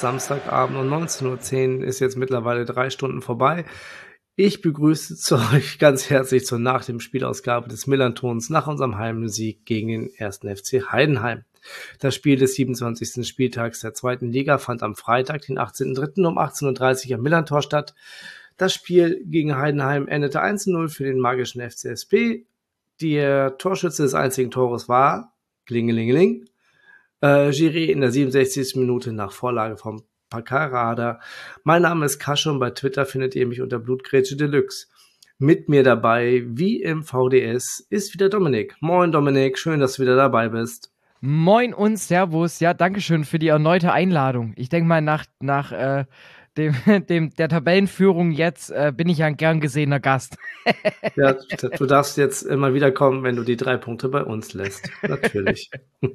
Samstagabend um 19.10 Uhr, ist jetzt mittlerweile drei Stunden vorbei. Ich begrüße euch ganz herzlich zur nach dem Spielausgabe des Millantons nach unserem Heimsieg gegen den 1. FC Heidenheim. Das Spiel des 27. Spieltags der zweiten Liga fand am Freitag, den 18.03. um 18.30 Uhr am Millantor statt. Das Spiel gegen Heidenheim endete 1-0 für den magischen FCSP. Der Torschütze des einzigen Tores war Klingelingeling. Äh, Giri in der 67. Minute nach Vorlage vom Pakarada. Mein Name ist Kasche und bei Twitter findet ihr mich unter Blutgrätsche Deluxe. Mit mir dabei, wie im VDS, ist wieder Dominik. Moin Dominik, schön, dass du wieder dabei bist. Moin und Servus. Ja, Dankeschön für die erneute Einladung. Ich denke mal, nach, nach äh, dem, dem, der Tabellenführung jetzt äh, bin ich ja ein gern gesehener Gast. ja, du darfst jetzt immer wieder kommen, wenn du die drei Punkte bei uns lässt. Natürlich.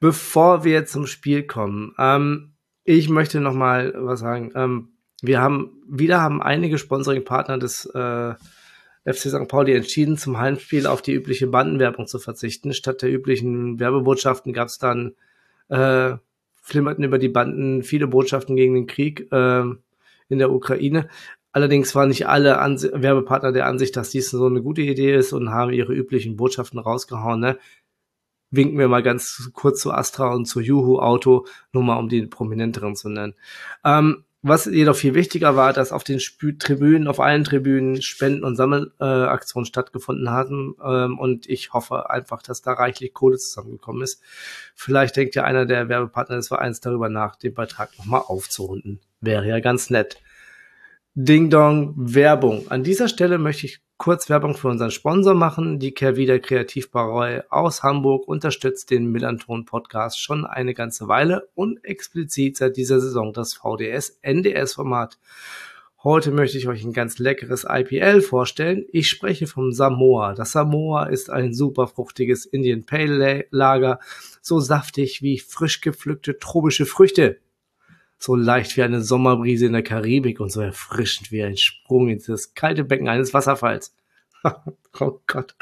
Bevor wir jetzt zum Spiel kommen, ähm, ich möchte noch mal was sagen. Ähm, wir haben wieder haben einige Sponsoring-Partner des äh, FC St. Pauli entschieden, zum Heimspiel auf die übliche Bandenwerbung zu verzichten. Statt der üblichen Werbebotschaften gab es dann, äh, flimmerten über die Banden viele Botschaften gegen den Krieg äh, in der Ukraine. Allerdings waren nicht alle Ans Werbepartner der Ansicht, dass dies so eine gute Idee ist und haben ihre üblichen Botschaften rausgehauen. Ne? Winken wir mal ganz kurz zu Astra und zu Juhu Auto, nur mal um die prominenteren zu nennen. Ähm, was jedoch viel wichtiger war, dass auf den Spü Tribünen, auf allen Tribünen Spenden- und Sammelaktionen äh, stattgefunden hatten. Ähm, und ich hoffe einfach, dass da reichlich Kohle zusammengekommen ist. Vielleicht denkt ja einer der Werbepartner des Vereins darüber nach, den Beitrag nochmal aufzurunden. Wäre ja ganz nett. Ding Dong Werbung. An dieser Stelle möchte ich kurz Werbung für unseren Sponsor machen. Die Kehrwieder Kreativbarei aus Hamburg unterstützt den Millanton Podcast schon eine ganze Weile und explizit seit dieser Saison das VDS NDS Format. Heute möchte ich euch ein ganz leckeres IPL vorstellen. Ich spreche vom Samoa. Das Samoa ist ein super fruchtiges Indian Pale Lager, so saftig wie frisch gepflückte tropische Früchte so leicht wie eine Sommerbrise in der Karibik und so erfrischend wie ein Sprung in das kalte Becken eines Wasserfalls. oh Gott.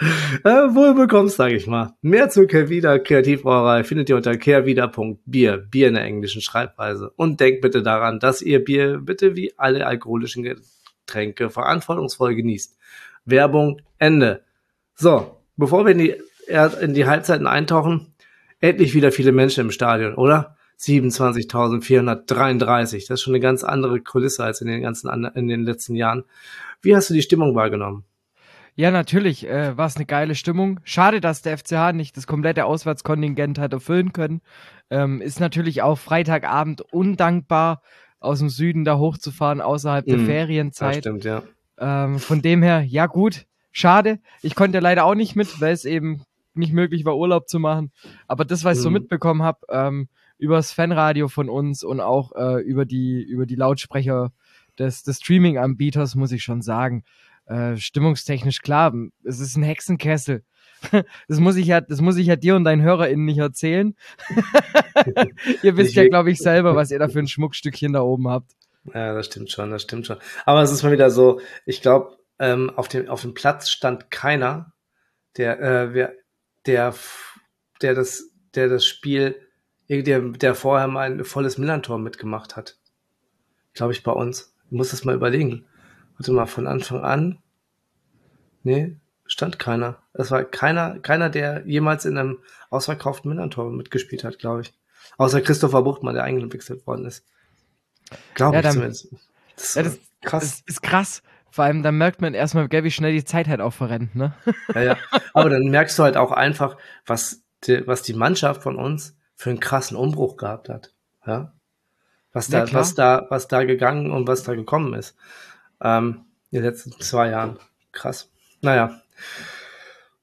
Äh, wohl bekommst, sag ich mal. Mehr zur Kehrwieder Kreativbrauerei findet ihr unter kehrwieder.bier, Bier in der englischen Schreibweise. Und denkt bitte daran, dass ihr Bier bitte wie alle alkoholischen Getränke verantwortungsvoll genießt. Werbung, Ende. So, bevor wir in die, in die Halbzeiten eintauchen, endlich wieder viele Menschen im Stadion, oder? 27.433. Das ist schon eine ganz andere Kulisse als in den ganzen in den letzten Jahren. Wie hast du die Stimmung wahrgenommen? Ja, natürlich äh, war es eine geile Stimmung. Schade, dass der FCH nicht das komplette Auswärtskontingent hat erfüllen können. Ähm, ist natürlich auch Freitagabend undankbar, aus dem Süden da hochzufahren, außerhalb der mm, Ferienzeit. Das stimmt, ja. Ähm, von dem her, ja gut, schade. Ich konnte leider auch nicht mit, weil es eben nicht möglich war, Urlaub zu machen. Aber das, was ich mm. so mhm. mitbekommen habe, ähm, übers Fanradio von uns und auch äh, über die über die Lautsprecher des, des Streaming-Anbieters muss ich schon sagen. Äh, stimmungstechnisch klar, es ist ein Hexenkessel. Das muss ich ja, das muss ich ja dir und deinen HörerInnen nicht erzählen. ihr wisst ja, glaube ich, selber, was ihr da für ein Schmuckstückchen da oben habt. Ja, das stimmt schon, das stimmt schon. Aber es ist mal wieder so, ich glaube, ähm, auf, dem, auf dem Platz stand keiner, der, äh, wer, der, der das, der das Spiel der, der vorher mal ein volles Millantor mitgemacht hat. Glaube ich bei uns. Ich muss das mal überlegen. Warte mal, von Anfang an. Nee, stand keiner. Es war keiner, keiner, der jemals in einem ausverkauften Millantor mitgespielt hat, glaube ich. Außer Christopher Buchtmann, der eingewechselt worden ist. Glaube ja, ich dann, zumindest. Das, ja, das, krass. Das ist krass. Vor allem, dann merkt man erstmal, wie schnell die Zeit halt auch verrennt, ne? Ja, ja. Aber dann merkst du halt auch einfach, was die, was die Mannschaft von uns für einen krassen Umbruch gehabt hat. Ja. Was da, ja, was da, was da gegangen und was da gekommen ist. Ähm, in den letzten zwei Jahren. Krass. Naja.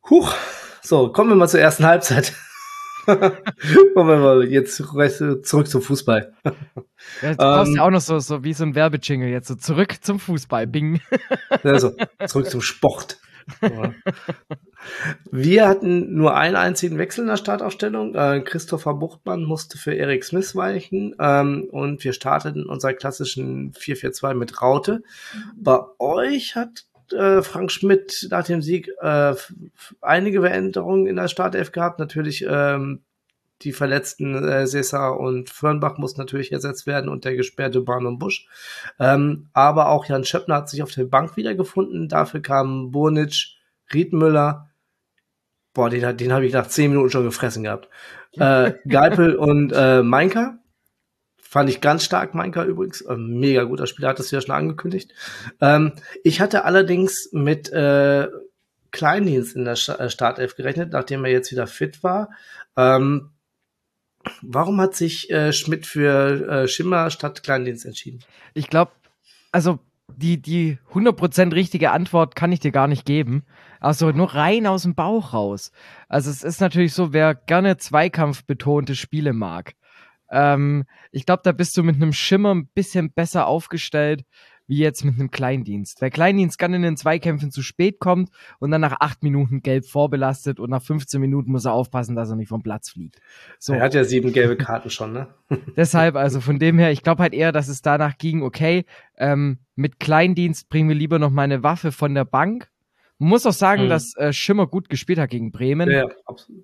Huch. So, kommen wir mal zur ersten Halbzeit. kommen wir mal jetzt zurück zum Fußball. Ja, du brauchst ähm, ja auch noch so, so wie so ein Werbejingle jetzt. So zurück zum Fußball. Bing. also, zurück zum Sport. Wir hatten nur einen einzigen Wechsel in der Startaufstellung. Äh, Christopher Buchtmann musste für Eric Smith weichen ähm, und wir starteten unser klassischen 4-4-2 mit Raute. Bei euch hat äh, Frank Schmidt nach dem Sieg äh, einige Veränderungen in der Startelf gehabt. Natürlich ähm, die verletzten äh, Cesar und Fürnbach muss natürlich ersetzt werden und der gesperrte Bahn und Busch. Ähm, aber auch Jan Schöppner hat sich auf der Bank wiedergefunden. Dafür kamen Burnic, Riedmüller, boah, den, den habe ich nach zehn Minuten schon gefressen gehabt. Äh, Geipel und äh, Mainka. Fand ich ganz stark, Mainka übrigens. Äh, mega guter Spieler, hat das ja schon angekündigt. Ähm, ich hatte allerdings mit äh, Kleindienst in der äh, Startelf gerechnet, nachdem er jetzt wieder fit war. Ähm, warum hat sich äh, Schmidt für äh, Schimmer statt Kleindienst entschieden? Ich glaube, also die, die 100% richtige Antwort kann ich dir gar nicht geben. Also nur rein aus dem Bauch raus. Also es ist natürlich so, wer gerne zweikampfbetonte Spiele mag. Ähm, ich glaube, da bist du mit einem Schimmer ein bisschen besser aufgestellt, wie jetzt mit einem Kleindienst. Weil Kleindienst kann in den Zweikämpfen zu spät kommt und dann nach acht Minuten gelb vorbelastet und nach 15 Minuten muss er aufpassen, dass er nicht vom Platz fliegt. So. Er hat ja sieben gelbe Karten schon, ne? Deshalb, also von dem her, ich glaube halt eher, dass es danach ging, okay, ähm, mit Kleindienst bringen wir lieber noch meine Waffe von der Bank. Man muss auch sagen, mhm. dass äh, Schimmer gut gespielt hat gegen Bremen. Ja,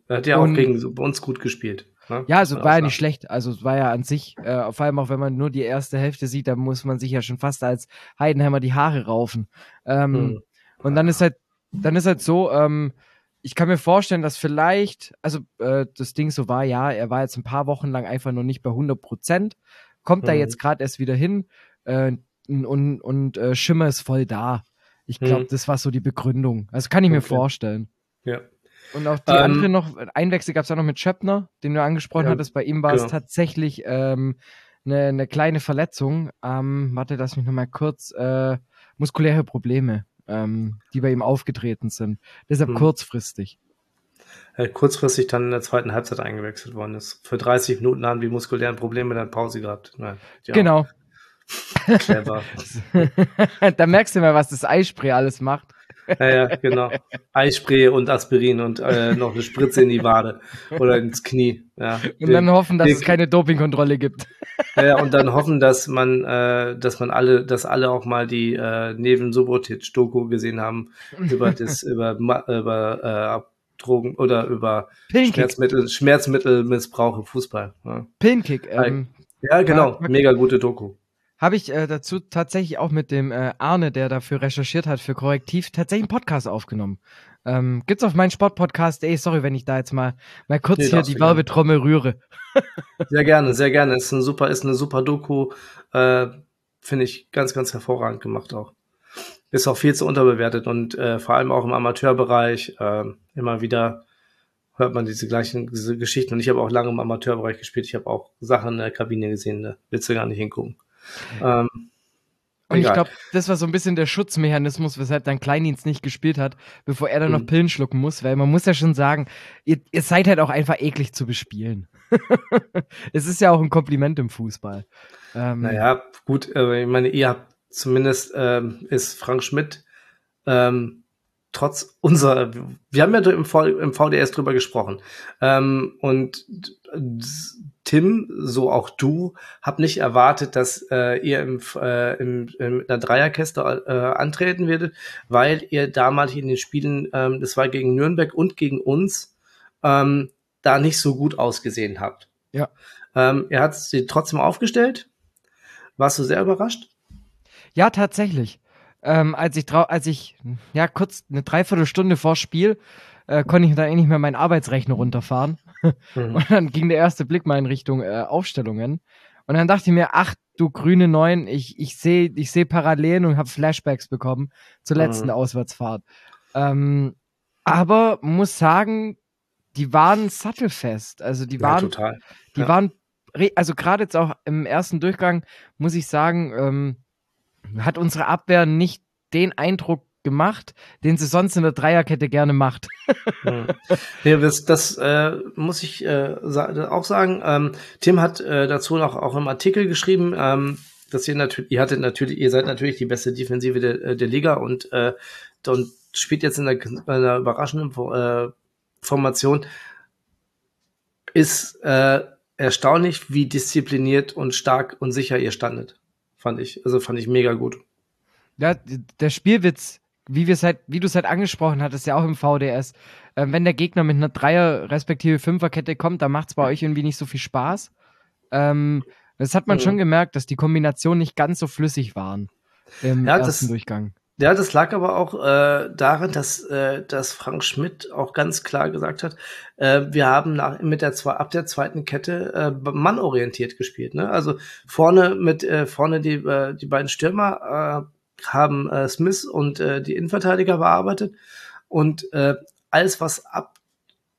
er hat ja auch gegen uns gut gespielt. Ne? Ja, also war ja nicht schlecht. Also es war ja an sich, äh, vor allem auch wenn man nur die erste Hälfte sieht, da muss man sich ja schon fast als Heidenheimer die Haare raufen. Ähm, hm. Und dann ist halt, dann ist halt so, ähm, ich kann mir vorstellen, dass vielleicht, also äh, das Ding so war, ja, er war jetzt ein paar Wochen lang einfach noch nicht bei 100 Prozent, kommt hm. da jetzt gerade erst wieder hin äh, und, und äh, Schimmer ist voll da. Ich glaube, hm. das war so die Begründung. Also kann ich okay. mir vorstellen. Ja. Und auch die ähm, andere noch, Einwechsel gab es ja noch mit Schöppner, den du angesprochen ja, hattest. Bei ihm war genau. es tatsächlich ähm, eine, eine kleine Verletzung. Ähm, warte, lass mich nochmal kurz. Äh, muskuläre Probleme, ähm, die bei ihm aufgetreten sind. Deshalb hm. kurzfristig. Äh, kurzfristig dann in der zweiten Halbzeit eingewechselt worden ist. Für 30 Minuten haben die muskulären Probleme dann Pause gehabt. Nein. Genau. Clever. da merkst du mal, was das Eispray alles macht. Ja, ja, genau. Eispray und Aspirin und äh, noch eine Spritze in die Wade oder ins Knie. Ja. Und dann hoffen, dass den, es keine Dopingkontrolle gibt. Ja, und dann hoffen, dass man, äh, dass man alle, dass alle auch mal die äh, Neven Subotic Doku gesehen haben über das, über, über äh, Drogen oder über Schmerzmittel, Schmerzmittelmissbrauch im Fußball. Ja. Pinkick. Ähm, ja, genau. Mega gute Doku. Habe ich äh, dazu tatsächlich auch mit dem äh, Arne, der dafür recherchiert hat, für Korrektiv, tatsächlich einen Podcast aufgenommen. Ähm, gibt's auf meinen Sportpodcast. Ey, sorry, wenn ich da jetzt mal, mal kurz nee, hier die Werbetrommel rühre. sehr gerne, sehr gerne. Ist ein super, ist eine super Doku. Äh, Finde ich ganz, ganz hervorragend gemacht auch. Ist auch viel zu unterbewertet und äh, vor allem auch im Amateurbereich äh, immer wieder hört man diese gleichen diese Geschichten. Und ich habe auch lange im Amateurbereich gespielt. Ich habe auch Sachen in der Kabine gesehen, da willst du gar nicht hingucken. Ähm, und ich glaube, das war so ein bisschen der Schutzmechanismus, weshalb dann Kleindienst nicht gespielt hat, bevor er dann mhm. noch Pillen schlucken muss, weil man muss ja schon sagen, ihr, ihr seid halt auch einfach eklig zu bespielen. es ist ja auch ein Kompliment im Fußball. Ähm, naja, gut, äh, ich meine, ihr habt zumindest ähm, ist Frank Schmidt ähm, trotz unserer, wir haben ja im, v, im VDS drüber gesprochen ähm, und Tim, so auch du, hab nicht erwartet, dass äh, ihr im, äh, im, in der Dreierkäste äh, antreten werdet, weil ihr damals in den Spielen, ähm, das war gegen Nürnberg und gegen uns, ähm, da nicht so gut ausgesehen habt. Ja. Ähm, er hat sie trotzdem aufgestellt. Warst du sehr überrascht? Ja, tatsächlich. Ähm, als ich als ich ja kurz eine Dreiviertelstunde vor Spiel äh, konnte ich dann endlich mal meinen Arbeitsrechner runterfahren. Mhm. Und dann ging der erste Blick mal in Richtung äh, Aufstellungen. Und dann dachte ich mir, ach du grüne Neun, ich, ich sehe ich seh Parallelen und habe Flashbacks bekommen zur letzten mhm. Auswärtsfahrt. Ähm, aber muss sagen, die waren sattelfest. Also die waren, ja, total. die ja. waren, also gerade jetzt auch im ersten Durchgang, muss ich sagen, ähm, hat unsere Abwehr nicht den Eindruck gemacht, den sie sonst in der Dreierkette gerne macht. ja, das das äh, muss ich äh, sa auch sagen. Ähm, Tim hat äh, dazu noch auch im Artikel geschrieben, ähm, dass ihr natürlich, ihr hattet natürlich, ihr seid natürlich die beste Defensive der, äh, der Liga und, äh, und spielt jetzt in einer, einer überraschenden äh, Formation, ist äh, erstaunlich, wie diszipliniert und stark und sicher ihr standet. Fand ich. Also fand ich mega gut. Ja, der Spielwitz, wie wir es halt, wie du es halt angesprochen hattest, ja auch im VDS, äh, wenn der Gegner mit einer Dreier- respektive Fünferkette kommt, dann macht es bei euch irgendwie nicht so viel Spaß. Ähm, das hat man mhm. schon gemerkt, dass die Kombinationen nicht ganz so flüssig waren im ja, ersten das, Durchgang. Ja, das lag aber auch äh, daran, dass, äh, dass Frank Schmidt auch ganz klar gesagt hat, äh, wir haben nach, mit der zwei, ab der zweiten Kette äh, mannorientiert gespielt. Ne? Also vorne mit äh, vorne die, äh, die beiden Stürmer äh, haben äh, Smith und äh, die Innenverteidiger bearbeitet und äh, alles, was ab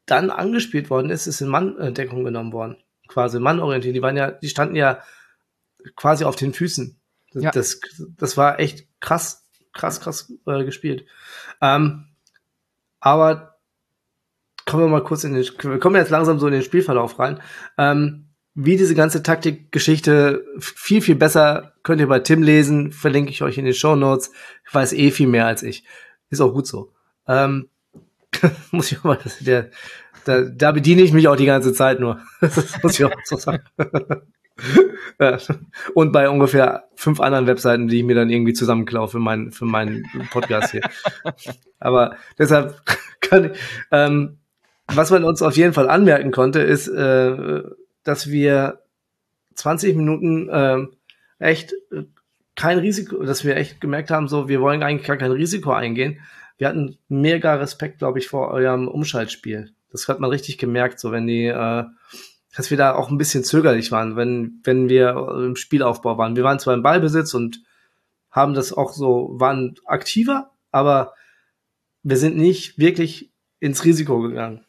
dann angespielt worden ist, ist in Manndeckung genommen worden. Quasi mannorientiert. Die waren ja, die standen ja quasi auf den Füßen. Das, ja. das, das war echt krass krass, krass äh, gespielt. Ähm, aber kommen wir mal kurz in den, wir kommen jetzt langsam so in den Spielverlauf rein. Ähm, wie diese ganze Taktikgeschichte viel, viel besser könnt ihr bei Tim lesen, verlinke ich euch in den Show Notes. Ich weiß eh viel mehr als ich. Ist auch gut so. Ähm, muss ich mal, der, da, da bediene ich mich auch die ganze Zeit nur. das muss ich auch so sagen. Und bei ungefähr fünf anderen Webseiten, die ich mir dann irgendwie zusammenklaue für, mein, für meinen Podcast hier. Aber deshalb kann ich, ähm, was man uns auf jeden Fall anmerken konnte, ist, äh, dass wir 20 Minuten äh, echt kein Risiko, dass wir echt gemerkt haben, so, wir wollen eigentlich gar kein Risiko eingehen. Wir hatten mega Respekt, glaube ich, vor eurem Umschaltspiel. Das hat man richtig gemerkt, so wenn die äh, dass wir da auch ein bisschen zögerlich waren, wenn, wenn wir im Spielaufbau waren. Wir waren zwar im Ballbesitz und haben das auch so, waren aktiver, aber wir sind nicht wirklich ins Risiko gegangen.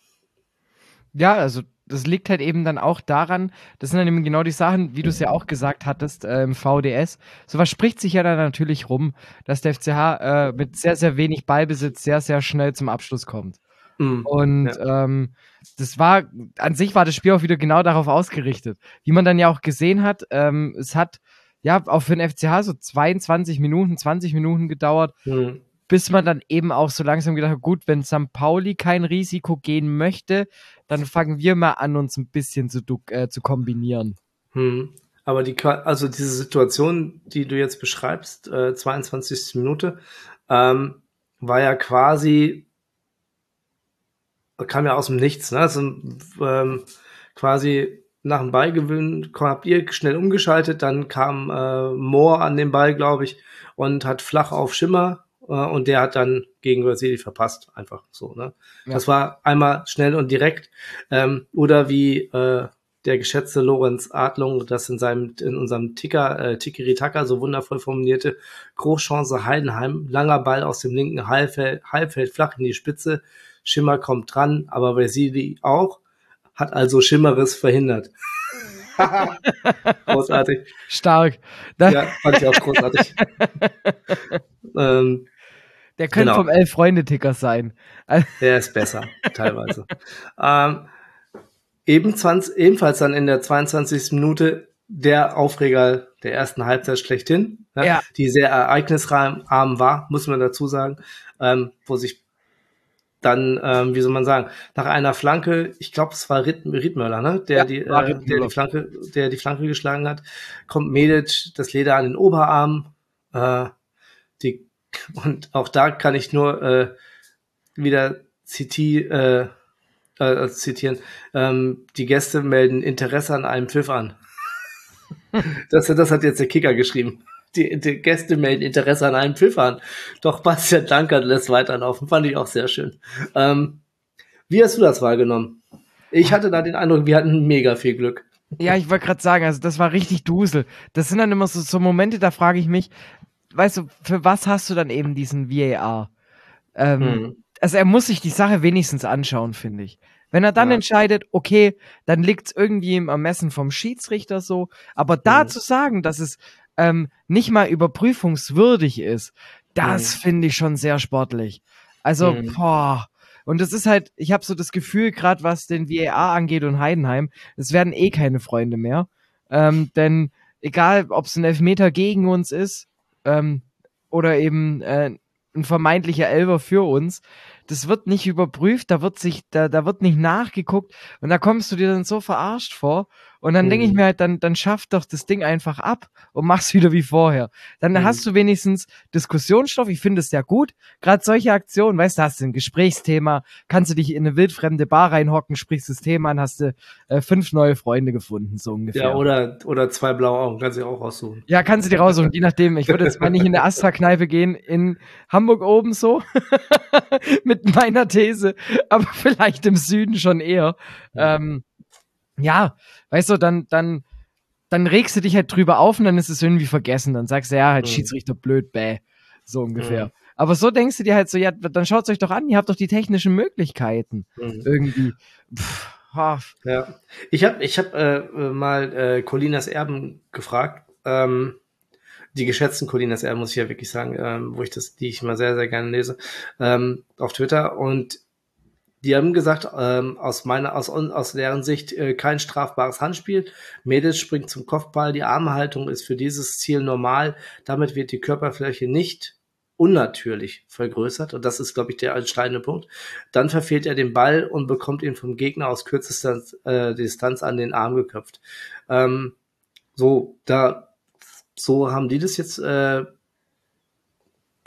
Ja, also das liegt halt eben dann auch daran, das sind dann eben genau die Sachen, wie du es ja auch gesagt hattest äh, im VDS. Sowas spricht sich ja dann natürlich rum, dass der FCH äh, mit sehr, sehr wenig Ballbesitz sehr, sehr schnell zum Abschluss kommt. Mhm, und ja. ähm, das war, an sich war das Spiel auch wieder genau darauf ausgerichtet. Wie man dann ja auch gesehen hat, ähm, es hat ja auch für den FCH so 22 Minuten, 20 Minuten gedauert, mhm. Bis man dann eben auch so langsam gedacht hat, gut, wenn St. Pauli kein Risiko gehen möchte, dann fangen wir mal an, uns ein bisschen zu, äh, zu kombinieren. Mhm. Aber die, also diese Situation, die du jetzt beschreibst, äh, 22. Minute, ähm, war ja quasi kam ja aus dem Nichts. Ne? Also, ähm, quasi nach dem Ballgewinn habt ihr schnell umgeschaltet, dann kam äh, Moore an den Ball, glaube ich, und hat flach auf Schimmer und der hat dann gegen Vasili verpasst, einfach so. Ne? Ja. Das war einmal schnell und direkt. Ähm, oder wie äh, der geschätzte Lorenz Adlung das in seinem in unserem Ticker äh, Tikiri-Taka so wundervoll formulierte Großchance Heidenheim langer Ball aus dem linken Halbfeld, Halbfeld flach in die Spitze Schimmer kommt dran, aber Vasili auch, hat also Schimmeres verhindert. großartig. Stark. ja, fand ich auch großartig. ähm, Der könnte genau. vom Elf-Freunde-Ticker sein. Der ist besser, teilweise. ähm, eben 20, ebenfalls dann in der 22. Minute der Aufreger der ersten Halbzeit schlechthin, ja, ja. die sehr ereignisarm war, muss man dazu sagen, ähm, wo sich dann, ähm, wie soll man sagen, nach einer Flanke, ich glaube, es war Ried, Riedmöller, ne? der, ja, die, äh, der die Flanke, der die Flanke geschlagen hat, kommt Medic das Leder an den Oberarm, äh, die, und auch da kann ich nur äh, wieder ziti, äh, äh, zitieren, ähm, die Gäste melden Interesse an einem Pfiff an. das, das hat jetzt der Kicker geschrieben die, die Gäste melden Interesse an einem Pfiff an. Doch Bastian Dankert lässt weiterlaufen. Fand ich auch sehr schön. Ähm, wie hast du das wahrgenommen? Ich hatte da den Eindruck, wir hatten mega viel Glück. Ja, ich wollte gerade sagen, also das war richtig Dusel. Das sind dann immer so, so Momente, da frage ich mich, weißt du, für was hast du dann eben diesen VAR? Ähm, hm. Also er muss sich die Sache wenigstens anschauen, finde ich. Wenn er dann ja. entscheidet, okay, dann liegt es irgendwie im Ermessen vom Schiedsrichter so. Aber da mhm. zu sagen, dass es ähm, nicht mal überprüfungswürdig ist, das mhm. finde ich schon sehr sportlich. Also, mhm. boah. Und das ist halt, ich habe so das Gefühl, gerade was den VAR angeht und Heidenheim, es werden eh keine Freunde mehr. Ähm, denn egal, ob es ein Elfmeter gegen uns ist ähm, oder eben äh, ein ein vermeintlicher Elver für uns. Das wird nicht überprüft, da wird sich, da, da wird nicht nachgeguckt und da kommst du dir dann so verarscht vor. Und dann mhm. denke ich mir halt, dann, dann schaff doch das Ding einfach ab und mach's wieder wie vorher. Dann mhm. hast du wenigstens Diskussionsstoff. Ich finde es sehr gut. Gerade solche Aktionen, weißt du, hast du ein Gesprächsthema, kannst du dich in eine wildfremde Bar reinhocken, sprichst das Thema an, hast du äh, fünf neue Freunde gefunden, so ungefähr. Ja, oder, oder zwei blaue Augen, kannst du auch raussuchen. Ja, kannst du dir raussuchen, je nachdem. Ich würde jetzt mal nicht in der Astra-Kneipe gehen, in Hamburg oben so, mit meiner These, aber vielleicht im Süden schon eher. Ähm, ja, weißt du, dann, dann, dann regst du dich halt drüber auf und dann ist es irgendwie vergessen. Dann sagst du, ja, halt mhm. Schiedsrichter blöd, bäh. So ungefähr. Mhm. Aber so denkst du dir halt so, ja, dann schaut euch doch an, ihr habt doch die technischen Möglichkeiten. Mhm. Irgendwie. Pff, ja. Ich habe ich hab, äh, mal äh, Colinas Erben gefragt. Ähm, die geschätzten Colinas Erben, muss ich ja wirklich sagen, ähm, wo ich das, die ich immer sehr, sehr gerne lese, ähm, auf Twitter. Und die haben gesagt, ähm, aus meiner, aus, aus deren Sicht äh, kein strafbares Handspiel. Mädels springt zum Kopfball. Die Armhaltung ist für dieses Ziel normal. Damit wird die Körperfläche nicht unnatürlich vergrößert. Und das ist, glaube ich, der entscheidende Punkt. Dann verfehlt er den Ball und bekommt ihn vom Gegner aus kürzester äh, Distanz an den Arm geköpft. Ähm, so, da, so haben die das jetzt äh,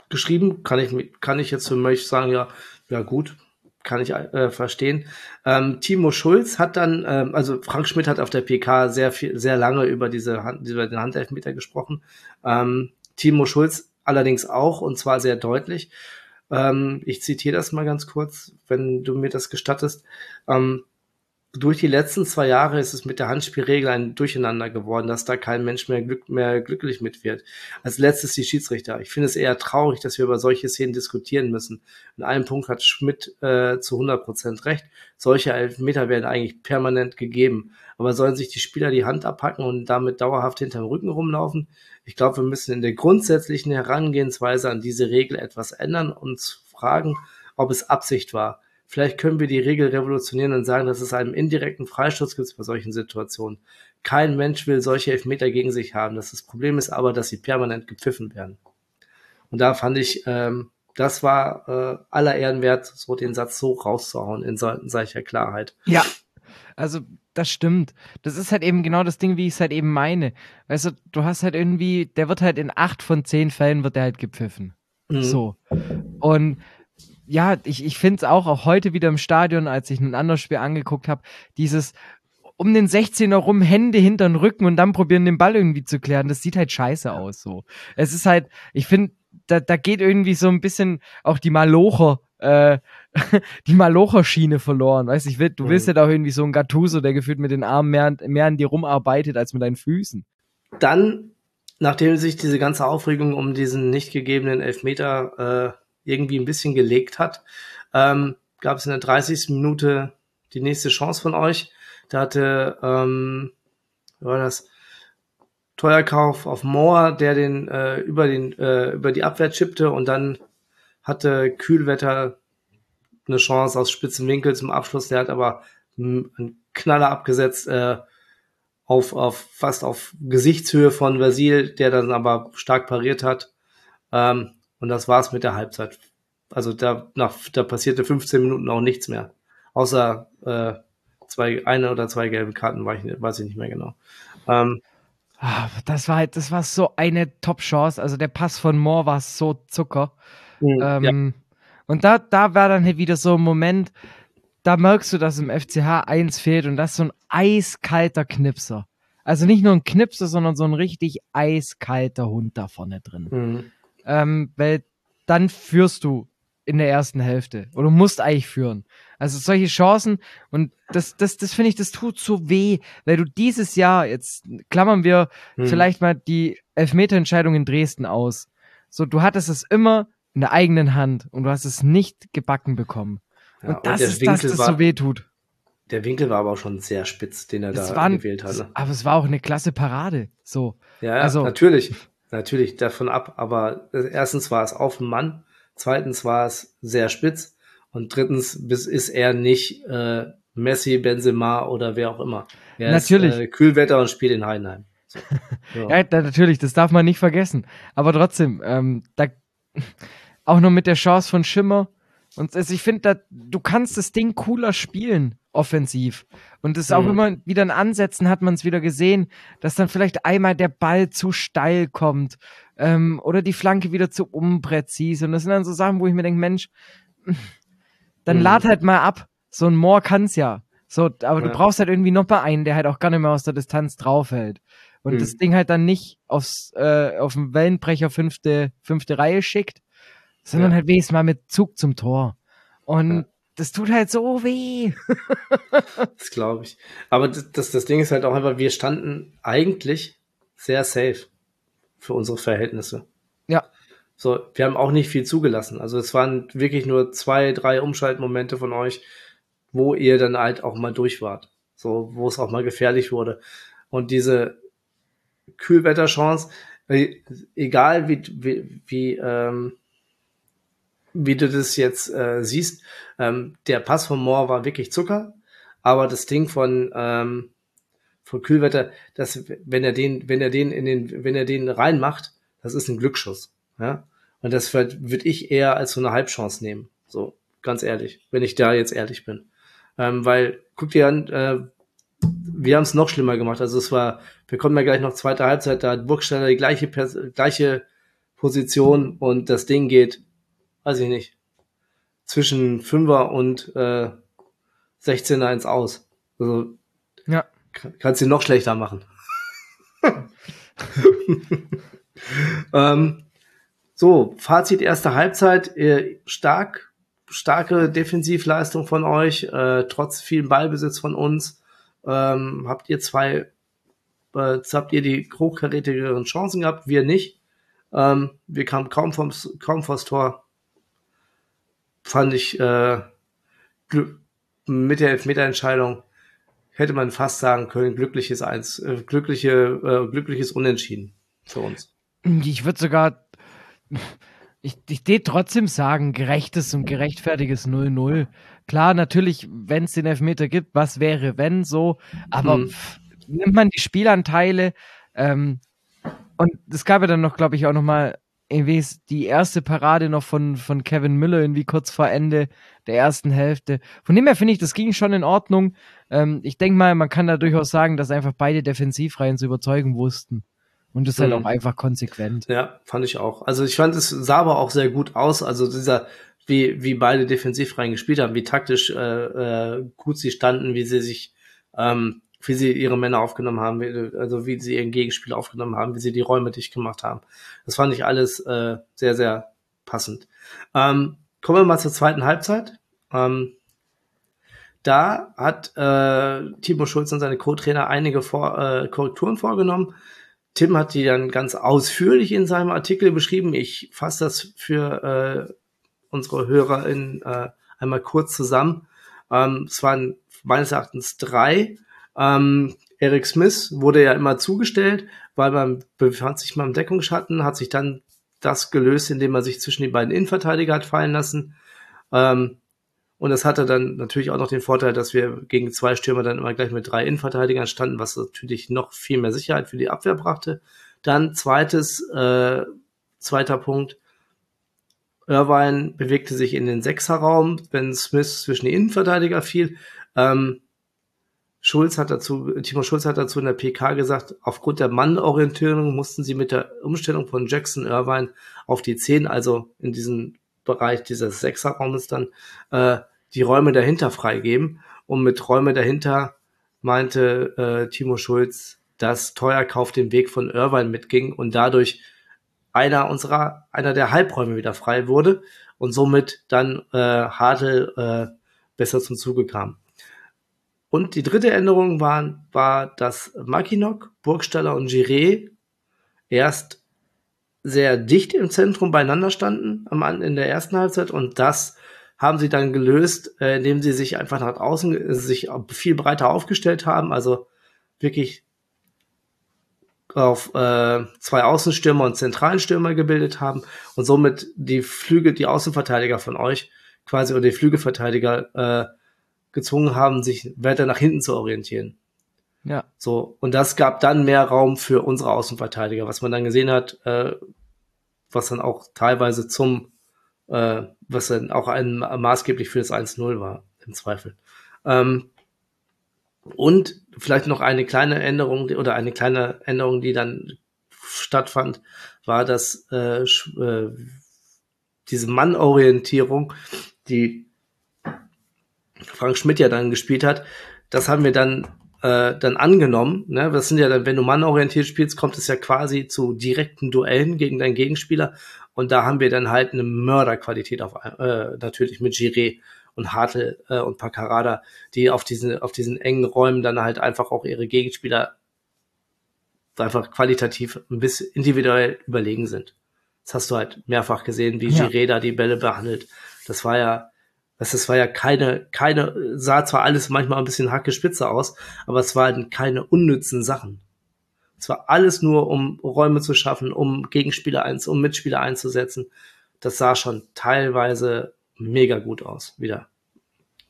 geschrieben. Kann ich, kann ich jetzt für mich sagen, ja, ja gut, kann ich äh, verstehen. Ähm, Timo Schulz hat dann, ähm, also Frank Schmidt hat auf der PK sehr viel, sehr lange über diese Hand, über den Handelfmeter gesprochen. Ähm, Timo Schulz allerdings auch und zwar sehr deutlich. Ähm, ich zitiere das mal ganz kurz, wenn du mir das gestattest. Durch die letzten zwei Jahre ist es mit der Handspielregel ein Durcheinander geworden, dass da kein Mensch mehr, glück, mehr glücklich mit wird. Als letztes die Schiedsrichter. Ich finde es eher traurig, dass wir über solche Szenen diskutieren müssen. In einem Punkt hat Schmidt äh, zu 100 Prozent recht. Solche Elfmeter werden eigentlich permanent gegeben. Aber sollen sich die Spieler die Hand abhacken und damit dauerhaft hinterm Rücken rumlaufen? Ich glaube, wir müssen in der grundsätzlichen Herangehensweise an diese Regel etwas ändern und fragen, ob es Absicht war. Vielleicht können wir die Regel revolutionieren und sagen, dass es einen indirekten Freistoß gibt bei solchen Situationen. Kein Mensch will solche Elfmeter gegen sich haben. Das, das Problem ist aber, dass sie permanent gepfiffen werden. Und da fand ich, ähm, das war äh, aller Ehren wert, so den Satz so rauszuhauen in, so, in solcher Klarheit. Ja, also das stimmt. Das ist halt eben genau das Ding, wie ich es halt eben meine. Weißt du, du hast halt irgendwie, der wird halt in acht von zehn Fällen wird der halt gepfiffen. Mhm. So. Und ja, ich, ich finde es auch, auch heute wieder im Stadion, als ich ein anderes Spiel angeguckt habe, dieses um den 16er rum Hände hinter den Rücken und dann probieren, den Ball irgendwie zu klären. Das sieht halt scheiße aus. So. Es ist halt, ich finde, da, da geht irgendwie so ein bisschen auch die Malocher, äh, die Malocher-Schiene verloren. Weißt ich will, du willst mhm. ja da irgendwie so ein Gattuso, der gefühlt mit den Armen mehr, mehr an dir rumarbeitet als mit deinen Füßen. Dann, nachdem sich diese ganze Aufregung um diesen nicht gegebenen Elfmeter äh, irgendwie ein bisschen gelegt hat, ähm, gab es in der 30. Minute die nächste Chance von euch. Da hatte, ähm, war das, Teuerkauf auf Moore, der den äh, über den äh, über die Abwehr chippte und dann hatte Kühlwetter eine Chance aus spitzen Winkel zum Abschluss. Der hat aber einen Knaller abgesetzt äh, auf, auf fast auf Gesichtshöhe von Vasil, der dann aber stark pariert hat. Ähm, und das war's mit der Halbzeit. Also da, nach, da passierte 15 Minuten auch nichts mehr. Außer äh, zwei, eine oder zwei gelbe Karten, weiß ich, weiß ich nicht mehr genau. Ähm, ah, das war halt, das war so eine Top-Chance. Also der Pass von Moore war so Zucker. Mhm, ähm, ja. Und da, da war dann halt wieder so ein Moment, da merkst du, dass im FCH eins fehlt und das ist so ein eiskalter Knipser. Also nicht nur ein Knipser, sondern so ein richtig eiskalter Hund da vorne drin. Mhm ähm, weil dann führst du in der ersten Hälfte oder musst eigentlich führen. Also solche Chancen und das, das, das finde ich, das tut so weh, weil du dieses Jahr, jetzt klammern wir hm. vielleicht mal die Elfmeterentscheidung in Dresden aus. So, du hattest es immer in der eigenen Hand und du hast es nicht gebacken bekommen. Ja, und das und ist Winkel das, das war, so weh tut. Der Winkel war aber auch schon sehr spitz, den er es da war, gewählt hat. Aber es war auch eine klasse Parade. So. Ja, also, natürlich natürlich davon ab, aber erstens war es auf dem Mann, zweitens war es sehr spitz und drittens ist er nicht äh, Messi, Benzema oder wer auch immer. Er natürlich. Ist, äh, Kühlwetter und spielt in Heidenheim. So. ja, da, natürlich, das darf man nicht vergessen. Aber trotzdem, ähm, da, auch noch mit der Chance von Schimmer. Und also ich finde, du kannst das Ding cooler spielen, offensiv. Und es ist auch mhm. immer wieder in Ansätzen hat man es wieder gesehen, dass dann vielleicht einmal der Ball zu steil kommt ähm, oder die Flanke wieder zu unpräzise. Und das sind dann so Sachen, wo ich mir denke, Mensch, dann mhm. lad halt mal ab. So ein Moor kann's ja. So, aber ja. du brauchst halt irgendwie noch mal einen, der halt auch gar nicht mehr aus der Distanz draufhält. Und mhm. das Ding halt dann nicht aufs, äh, auf den Wellenbrecher fünfte, fünfte Reihe schickt, sondern ja. halt wenigstens mal mit Zug zum Tor. Und ja. das tut halt so weh. das glaube ich. Aber das, das, das Ding ist halt auch einfach, wir standen eigentlich sehr safe für unsere Verhältnisse. Ja. So, wir haben auch nicht viel zugelassen. Also es waren wirklich nur zwei, drei Umschaltmomente von euch, wo ihr dann halt auch mal durch wart. So, wo es auch mal gefährlich wurde. Und diese Kühlwetterchance, äh, egal wie, wie, wie, ähm, wie du das jetzt äh, siehst, ähm, der Pass von Moore war wirklich Zucker, aber das Ding von, ähm, von Kühlwetter, das, wenn er den, wenn er den in den, wenn er den reinmacht, das ist ein Glücksschuss. Ja? Und das würde ich eher als so eine Halbchance nehmen. So, ganz ehrlich, wenn ich da jetzt ehrlich bin. Ähm, weil, guck dir an, äh, wir haben es noch schlimmer gemacht. Also es war, wir kommen ja gleich noch zweite Halbzeit, da hat Burgstaller die gleiche, gleiche Position und das Ding geht, weiß ich nicht, zwischen Fünfer und äh, 16er ins Aus. Also ja. kannst du noch schlechter machen. ähm, so, Fazit erste Halbzeit, äh, stark, starke Defensivleistung von euch, äh, trotz vielen Ballbesitz von uns ähm, habt ihr zwei, äh, habt ihr die hochkarätigeren Chancen gehabt, wir nicht. Ähm, wir kamen kaum vom kaum vors Tor. Fand ich äh, mit der Elfmeterentscheidung hätte man fast sagen können, glückliches eins, äh, glückliche, äh, glückliches Unentschieden für uns. Ich würde sogar, ich, ich würde trotzdem sagen, gerechtes und gerechtfertiges 0-0. Klar, natürlich, wenn es den Elfmeter gibt, was wäre, wenn so, aber mhm. nimmt man die Spielanteile ähm, und es gab ja dann noch, glaube ich, auch noch mal irgendwie die erste Parade noch von, von Kevin Müller irgendwie kurz vor Ende der ersten Hälfte. Von dem her finde ich, das ging schon in Ordnung. Ähm, ich denke mal, man kann da durchaus sagen, dass einfach beide Defensivreihen zu überzeugen wussten. Und das ist halt mhm. auch einfach konsequent. Ja, fand ich auch. Also ich fand, es sah aber auch sehr gut aus. Also dieser wie, wie beide defensiv reingespielt haben, wie taktisch äh, äh, gut sie standen, wie sie sich, ähm, wie sie ihre Männer aufgenommen haben, wie, also wie sie ihren Gegenspiel aufgenommen haben, wie sie die Räume dicht gemacht haben. Das fand ich alles äh, sehr, sehr passend. Ähm, kommen wir mal zur zweiten Halbzeit. Ähm, da hat äh, Timo Schulz und seine Co-Trainer einige Vor äh, Korrekturen vorgenommen. Tim hat die dann ganz ausführlich in seinem Artikel beschrieben. Ich fasse das für äh, unsere HörerInnen äh, einmal kurz zusammen. Ähm, es waren meines Erachtens drei. Ähm, Eric Smith wurde ja immer zugestellt, weil man befand sich mal im Deckungsschatten, hat sich dann das gelöst, indem er sich zwischen die beiden Innenverteidiger hat fallen lassen. Ähm, und das hatte dann natürlich auch noch den Vorteil, dass wir gegen zwei Stürmer dann immer gleich mit drei Innenverteidigern standen, was natürlich noch viel mehr Sicherheit für die Abwehr brachte. Dann zweites, äh, zweiter Punkt, Irvine bewegte sich in den Sechserraum, wenn Smith zwischen die Innenverteidiger fiel. Ähm, Schulz hat dazu, Timo Schulz hat dazu in der PK gesagt, aufgrund der Mannorientierung mussten sie mit der Umstellung von Jackson Irvine auf die Zehn, also in diesem Bereich dieses Sechserraumes dann, äh, die Räume dahinter freigeben. Und mit Räume dahinter meinte äh, Timo Schulz, dass Teuerkauf den Weg von Irvine mitging und dadurch einer unserer, einer der Halbräume wieder frei wurde und somit dann äh, Hartl äh, besser zum Zuge kam. Und die dritte Änderung war, war dass Makinok, Burgstaller und Giré erst sehr dicht im Zentrum beieinander standen am, in der ersten Halbzeit. Und das haben sie dann gelöst, äh, indem sie sich einfach nach außen äh, sich viel breiter aufgestellt haben, also wirklich auf äh, zwei Außenstürmer und zentralen Stürmer gebildet haben und somit die Flüge, die Außenverteidiger von euch quasi oder die Flügelverteidiger äh, gezwungen haben, sich weiter nach hinten zu orientieren. Ja. So, und das gab dann mehr Raum für unsere Außenverteidiger, was man dann gesehen hat, äh, was dann auch teilweise zum äh, was dann auch ein, maßgeblich für das 1-0 war, im Zweifel. Ähm, und vielleicht noch eine kleine Änderung oder eine kleine Änderung, die dann stattfand, war, dass äh, äh, diese Mannorientierung, die Frank Schmidt ja dann gespielt hat, das haben wir dann äh, dann angenommen. Ne? Das sind ja dann, wenn du mannorientiert spielst, kommt es ja quasi zu direkten Duellen gegen deinen Gegenspieler. Und da haben wir dann halt eine Mörderqualität auf äh, natürlich mit Giré und Hartl äh, und Paccarada, die auf diesen auf diesen engen Räumen dann halt einfach auch ihre Gegenspieler einfach qualitativ ein bisschen individuell überlegen sind. Das hast du halt mehrfach gesehen, wie ja. Giré da die Bälle behandelt. Das war ja das war ja keine, keine, sah zwar alles manchmal ein bisschen hacke spitze aus, aber es waren keine unnützen Sachen. Es war alles nur, um Räume zu schaffen, um Gegenspieler eins, um Mitspieler einzusetzen. Das sah schon teilweise mega gut aus, wieder.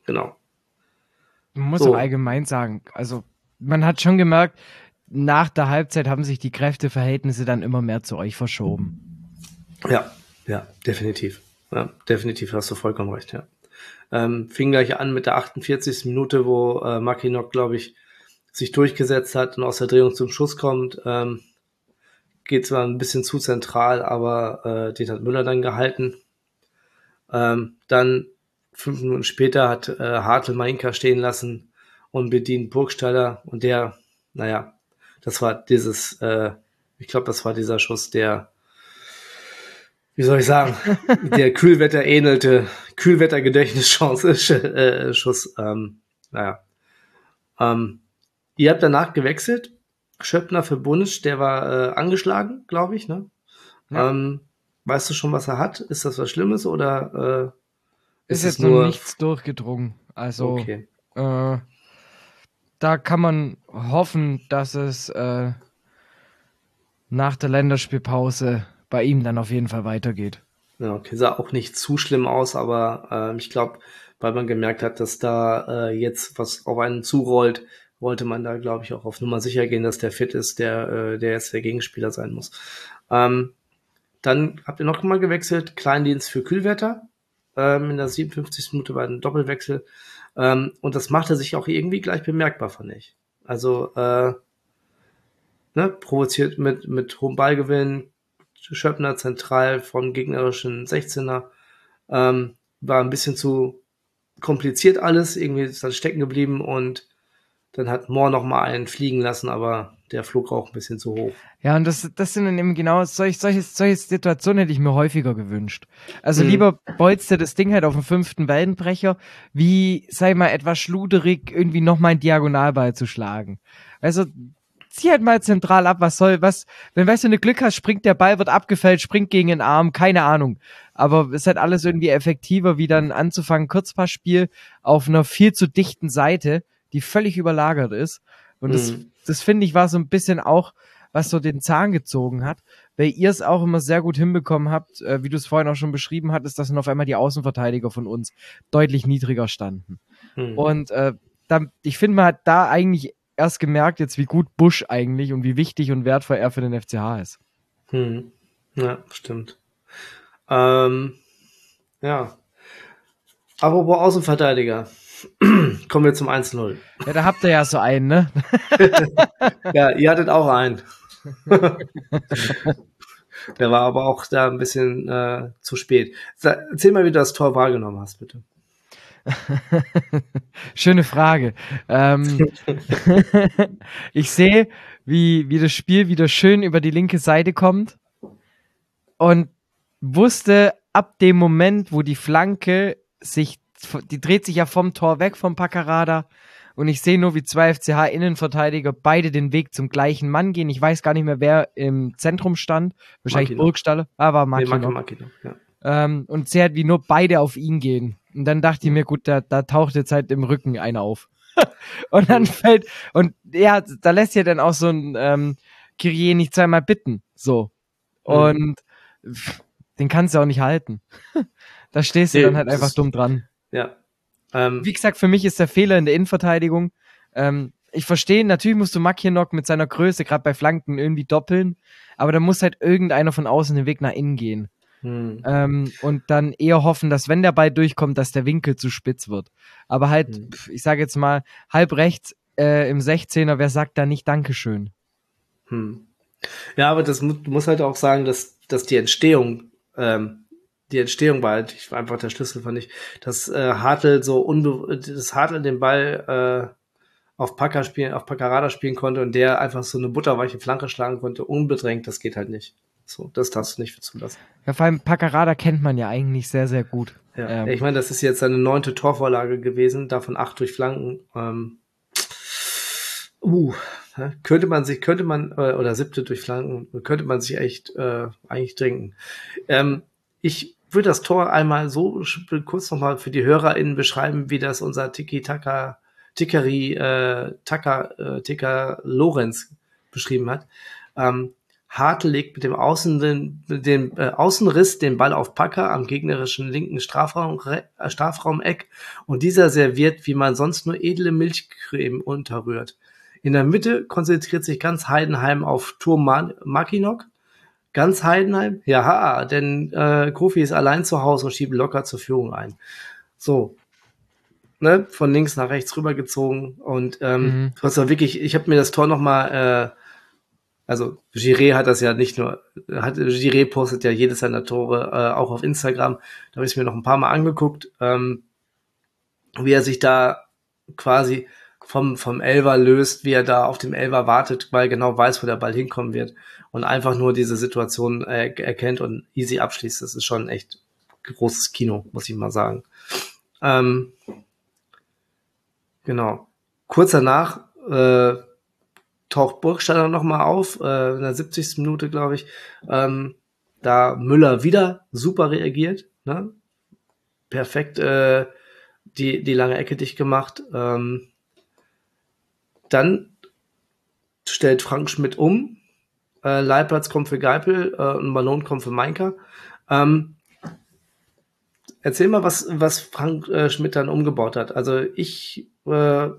Genau. Man muss so. auch allgemein sagen, also man hat schon gemerkt, nach der Halbzeit haben sich die Kräfteverhältnisse dann immer mehr zu euch verschoben. Ja, ja, definitiv. Ja, definitiv hast du vollkommen recht, ja. Ähm, fing gleich an mit der 48. Minute, wo äh, Mackinock, glaube ich, sich durchgesetzt hat und aus der Drehung zum Schuss kommt. Ähm, geht zwar ein bisschen zu zentral, aber äh, den hat Müller dann gehalten. Ähm, dann fünf Minuten später hat äh, Hartl Mainka stehen lassen und bedient Burgstaller und der, naja, das war dieses, äh, ich glaube, das war dieser Schuss, der wie soll ich sagen, der Kühlwetter ähnelte, Kühlwetter-Gedächtnischance, äh, Schuss, ähm, naja. Ähm, ihr habt danach gewechselt, Schöppner für Bunisch, der war äh, angeschlagen, glaube ich, ne? Ja. Ähm, weißt du schon, was er hat? Ist das was Schlimmes oder äh, ist, ist jetzt nur nichts durchgedrungen? Also okay. äh, da kann man hoffen, dass es äh, nach der Länderspielpause bei ihm dann auf jeden Fall weitergeht. Ja, okay, sah auch nicht zu schlimm aus, aber äh, ich glaube, weil man gemerkt hat, dass da äh, jetzt was auf einen zurollt, wollte man da, glaube ich, auch auf Nummer sicher gehen, dass der fit ist, der, äh, der jetzt der Gegenspieler sein muss. Ähm, dann habt ihr noch mal gewechselt, Kleindienst für Kühlwetter. Ähm, in der 57. Minute war ein Doppelwechsel. Ähm, und das machte sich auch irgendwie gleich bemerkbar, fand ich. Also, äh, ne, provoziert mit, mit hohem Ballgewinn, Schöppner zentral von gegnerischen 16er. Ähm, war ein bisschen zu kompliziert alles, irgendwie ist dann stecken geblieben und dann hat Moore noch mal einen fliegen lassen, aber der flog auch ein bisschen zu hoch. Ja, und das, das sind dann eben genau solche, solche, solche Situationen hätte ich mir häufiger gewünscht. Also mhm. lieber bolzte das Ding halt auf dem fünften Wellenbrecher, wie, sei mal, etwas schluderig irgendwie noch mal einen Diagonalball zu schlagen. Also zieh halt mal zentral ab, was soll, was, wenn weißt du, eine Glück hast, springt der Ball, wird abgefällt, springt gegen den Arm, keine Ahnung. Aber es ist halt alles irgendwie effektiver, wie dann anzufangen, Kurzpassspiel auf einer viel zu dichten Seite, die völlig überlagert ist. Und mhm. das, das finde ich war so ein bisschen auch, was so den Zahn gezogen hat, weil ihr es auch immer sehr gut hinbekommen habt, äh, wie du es vorhin auch schon beschrieben hattest, dass dann auf einmal die Außenverteidiger von uns deutlich niedriger standen. Mhm. Und äh, da, ich finde, man hat da eigentlich erst gemerkt jetzt, wie gut Bush eigentlich und wie wichtig und wertvoll er für den FCH ist. Hm. Ja, stimmt. Ähm, ja. Apropos Außenverteidiger. Kommen wir zum 1-0. Ja, da habt ihr ja so einen, ne? ja, ihr hattet auch einen. Der war aber auch da ein bisschen äh, zu spät. Erzähl mal, wie du das Tor wahrgenommen hast, bitte. Schöne Frage. Ähm, ich sehe, wie, wie das Spiel wieder schön über die linke Seite kommt und wusste ab dem Moment, wo die Flanke sich, die dreht sich ja vom Tor weg vom Paccarada und ich sehe nur, wie zwei FCH-Innenverteidiger beide den Weg zum gleichen Mann gehen. Ich weiß gar nicht mehr, wer im Zentrum stand. Wahrscheinlich Makino. Burgstalle. Ah, war Makino. Nee, Makino, ja. ähm, und halt, wie nur beide auf ihn gehen. Und dann dachte ich mir, gut, da, da taucht jetzt halt im Rücken einer auf. und dann fällt, und ja, da lässt ja dann auch so ein ähm, Kyrie nicht zweimal bitten. So. Und mhm. den kannst du auch nicht halten. da stehst du nee, dann halt einfach dumm dran. Ja. Ähm, Wie gesagt, für mich ist der Fehler in der Innenverteidigung. Ähm, ich verstehe, natürlich musst du Makienok mit seiner Größe, gerade bei Flanken, irgendwie doppeln, aber da muss halt irgendeiner von außen den Weg nach innen gehen. Hm. Ähm, und dann eher hoffen, dass wenn der Ball durchkommt, dass der Winkel zu spitz wird. Aber halt, hm. ich sage jetzt mal, halb rechts äh, im 16er, wer sagt da nicht Dankeschön? Hm. Ja, aber das mu muss halt auch sagen, dass, dass die Entstehung, ähm, die Entstehung war halt ich, war einfach der Schlüssel, fand ich, dass äh, Hartl so unbe das Hartl den Ball äh, auf Packer spielen, auf Packerada spielen konnte und der einfach so eine butterweiche Flanke schlagen konnte, unbedrängt, das geht halt nicht. So, das darfst du nicht zulassen. Ja, vor allem Packerada kennt man ja eigentlich sehr, sehr gut. Ja, ähm. ich meine, das ist jetzt seine neunte Torvorlage gewesen, davon acht durch Flanken. Ähm, uh, könnte man sich, könnte man, äh, oder siebte durch Flanken, könnte man sich echt äh, eigentlich trinken. Ähm, ich würde das Tor einmal so kurz nochmal für die HörerInnen beschreiben, wie das unser Tiki-Taka, Tickeri, äh, Taka, äh, Ticker Lorenz beschrieben hat. Ähm, Hartl legt mit dem Außen den, den äh, Außenriss den Ball auf Packer am gegnerischen linken Strafraum, äh, Strafraumeck und dieser serviert, wie man sonst nur edle Milchcreme unterrührt. In der Mitte konzentriert sich ganz Heidenheim auf Turm Makinok. Ganz Heidenheim? Ja, denn äh, Kofi ist allein zu Hause und schiebt locker zur Führung ein. So, ne, von links nach rechts rübergezogen und ähm, mhm. du hast ja wirklich, ich habe mir das Tor nochmal äh, also Giré hat das ja nicht nur, hat, Giré postet ja jedes seiner Tore äh, auch auf Instagram. Da habe ich mir noch ein paar Mal angeguckt, ähm, wie er sich da quasi vom, vom Elver löst, wie er da auf dem Elver wartet, weil er genau weiß, wo der Ball hinkommen wird und einfach nur diese Situation äh, erkennt und easy abschließt. Das ist schon echt großes Kino, muss ich mal sagen. Ähm, genau. Kurz danach äh, taucht Burgstaller nochmal auf, äh, in der 70. Minute, glaube ich. Ähm, da Müller wieder super reagiert, ne? Perfekt äh, die, die lange Ecke dicht gemacht. Ähm, dann stellt Frank Schmidt um. Äh, Leihplatz kommt für Geipel äh, und Ballon kommt für Mainka. Ähm, erzähl mal, was, was Frank äh, Schmidt dann umgebaut hat. Also ich äh,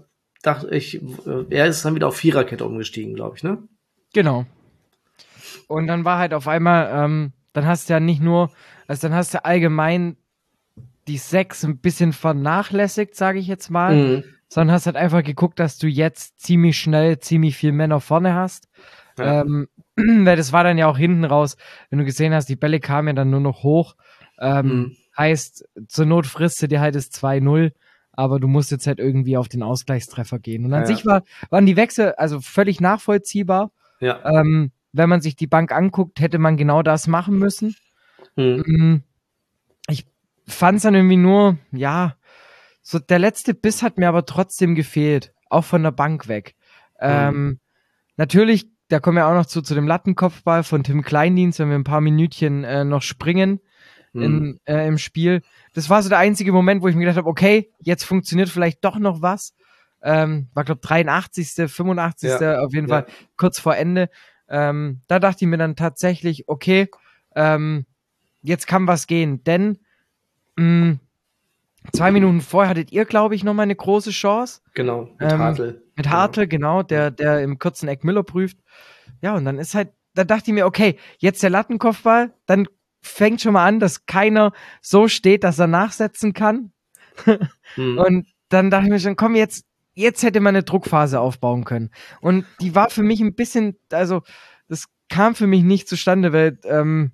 dachte ich, äh, er ist dann wieder auf Viererkette umgestiegen, glaube ich, ne? Genau. Und dann war halt auf einmal, ähm, dann hast du ja nicht nur, also dann hast du allgemein die Sechs ein bisschen vernachlässigt, sage ich jetzt mal, mhm. sondern hast halt einfach geguckt, dass du jetzt ziemlich schnell ziemlich viel Männer vorne hast. Ja. Ähm, weil das war dann ja auch hinten raus, wenn du gesehen hast, die Bälle kamen ja dann nur noch hoch. Ähm, mhm. Heißt, zur Not frisst du dir halt das 2-0 aber du musst jetzt halt irgendwie auf den Ausgleichstreffer gehen. Und an ja, sich war, waren die Wechsel also völlig nachvollziehbar. Ja. Ähm, wenn man sich die Bank anguckt, hätte man genau das machen müssen. Hm. Ich fand es dann irgendwie nur, ja, so der letzte Biss hat mir aber trotzdem gefehlt, auch von der Bank weg. Hm. Ähm, natürlich, da kommen wir auch noch zu, zu dem Lattenkopfball von Tim Kleindienst, wenn wir ein paar Minütchen äh, noch springen. In, äh, im Spiel das war so der einzige Moment, wo ich mir gedacht habe, okay, jetzt funktioniert vielleicht doch noch was. Ähm, war, glaube 83., 85. Ja, auf jeden ja. Fall kurz vor Ende. Ähm, da dachte ich mir dann tatsächlich, okay, ähm, jetzt kann was gehen. Denn mh, mm, zwei Minuten vorher hattet ihr, glaube ich, noch mal eine große Chance. Genau, mit ähm, Hartl. Mit Hartl, genau, der, der im kurzen Eck Müller prüft. Ja, und dann ist halt, da dachte ich mir, okay, jetzt der Lattenkopfball, dann fängt schon mal an, dass keiner so steht, dass er nachsetzen kann. hm. Und dann dachte ich mir schon, komm, jetzt, jetzt hätte man eine Druckphase aufbauen können. Und die war für mich ein bisschen, also das kam für mich nicht zustande, weil ähm,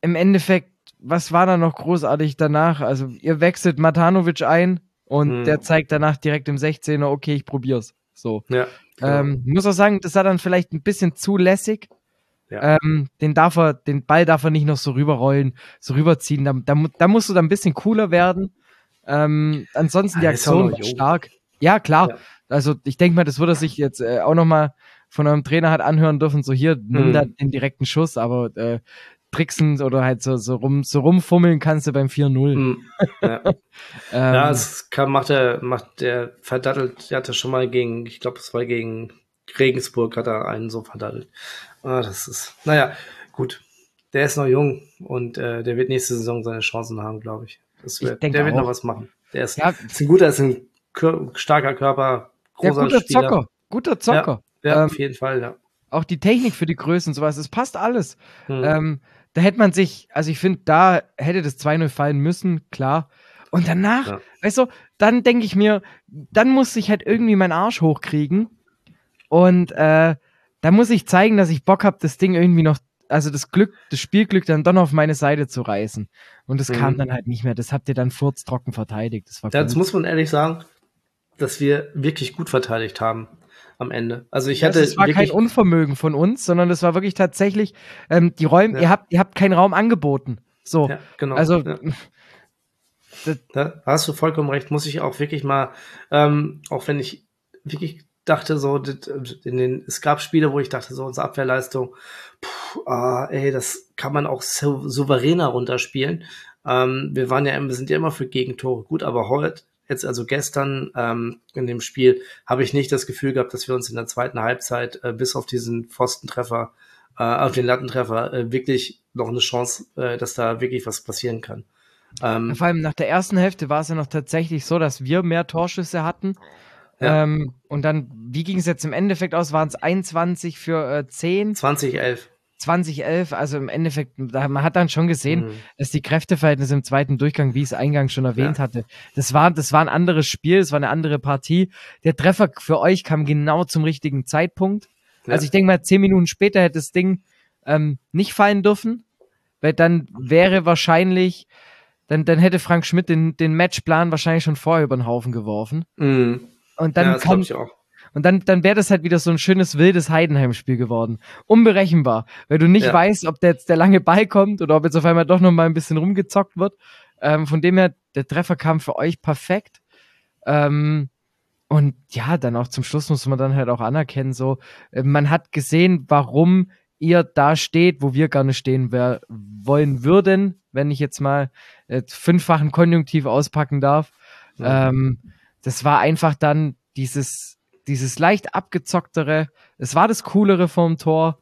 im Endeffekt, was war da noch großartig danach? Also ihr wechselt Matanovic ein und hm. der zeigt danach direkt im 16er, okay, ich probier's. So. Ja, ähm, muss auch sagen, das war dann vielleicht ein bisschen zu lässig. Ja. Ähm, den darf er, den Ball darf er nicht noch so rüberrollen, so rüberziehen. Da, da, da musst du dann ein bisschen cooler werden. Ähm, ansonsten die Aktion war stark. Ja, klar. Ja. Also ich denke mal, das würde er sich jetzt äh, auch nochmal von eurem Trainer hat anhören dürfen, so hier, nimm hm. da den direkten Schuss, aber äh, tricksen oder halt so, so, rum, so rumfummeln kannst du beim 4-0. Hm. Ja. ähm, ja, es kann, macht er, macht der verdattelt, der hatte schon mal gegen, ich glaube, es war gegen Regensburg, hat er einen so verdattelt. Ah, das ist, naja, gut. Der ist noch jung und äh, der wird nächste Saison seine Chancen haben, glaube ich. Das wird, ich der wird auch. noch was machen. Der ist, ja. ist ein guter, ist ein starker Körper, großer ja, guter Spieler. Zocker, guter Zocker. Ja, ja ähm, auf jeden Fall, ja. Auch die Technik für die Größe und sowas, es passt alles. Hm. Ähm, da hätte man sich, also ich finde, da hätte das 2-0 fallen müssen, klar. Und danach, ja. weißt du, dann denke ich mir, dann muss ich halt irgendwie meinen Arsch hochkriegen. Und äh, da muss ich zeigen, dass ich Bock habe, das Ding irgendwie noch, also das Glück, das Spielglück dann doch auf meine Seite zu reißen. Und das mhm. kam dann halt nicht mehr. Das habt ihr dann furztrocken verteidigt. Das war Jetzt muss man ehrlich sagen, dass wir wirklich gut verteidigt haben am Ende. Also ich hatte. Das war kein Unvermögen von uns, sondern das war wirklich tatsächlich ähm, die Räume. Ja. Ihr habt, ihr habt keinen Raum angeboten. So. Ja, genau. Also. Ja. Da hast du vollkommen recht. Muss ich auch wirklich mal, ähm, auch wenn ich wirklich dachte so, in den, es gab Spiele, wo ich dachte so, unsere Abwehrleistung, puh, ah, ey, das kann man auch so, souveräner runterspielen. Ähm, wir waren ja, wir sind ja immer für Gegentore gut, aber heute jetzt also gestern ähm, in dem Spiel habe ich nicht das Gefühl gehabt, dass wir uns in der zweiten Halbzeit äh, bis auf diesen Pfostentreffer, äh, auf den Lattentreffer äh, wirklich noch eine Chance, äh, dass da wirklich was passieren kann. Ähm, Vor allem nach der ersten Hälfte war es ja noch tatsächlich so, dass wir mehr Torschüsse hatten. Ja. Ähm, und dann, wie ging es jetzt im Endeffekt aus? Waren es 21 für äh, 10? 2011. 2011, also im Endeffekt, man hat dann schon gesehen, mhm. dass die Kräfteverhältnisse im zweiten Durchgang, wie ich es eingangs schon erwähnt ja. hatte, das war, das war ein anderes Spiel, es war eine andere Partie. Der Treffer für euch kam genau zum richtigen Zeitpunkt. Ja. Also ich denke mal, zehn Minuten später hätte das Ding ähm, nicht fallen dürfen, weil dann wäre wahrscheinlich, dann, dann hätte Frank Schmidt den, den Matchplan wahrscheinlich schon vorher über den Haufen geworfen. Mhm. Und dann ja, ich auch. Und dann, dann wäre das halt wieder so ein schönes wildes Heidenheim-Spiel geworden. Unberechenbar, weil du nicht ja. weißt, ob der jetzt der lange Ball kommt oder ob jetzt auf einmal doch noch mal ein bisschen rumgezockt wird. Ähm, von dem her, der Treffer kam für euch perfekt. Ähm, und ja, dann auch zum Schluss muss man dann halt auch anerkennen, so, äh, man hat gesehen, warum ihr da steht, wo wir gerne stehen wollen würden, wenn ich jetzt mal äh, fünffachen Konjunktiv auspacken darf. Ja. Ähm, das war einfach dann dieses dieses leicht abgezocktere, es war das coolere vom Tor.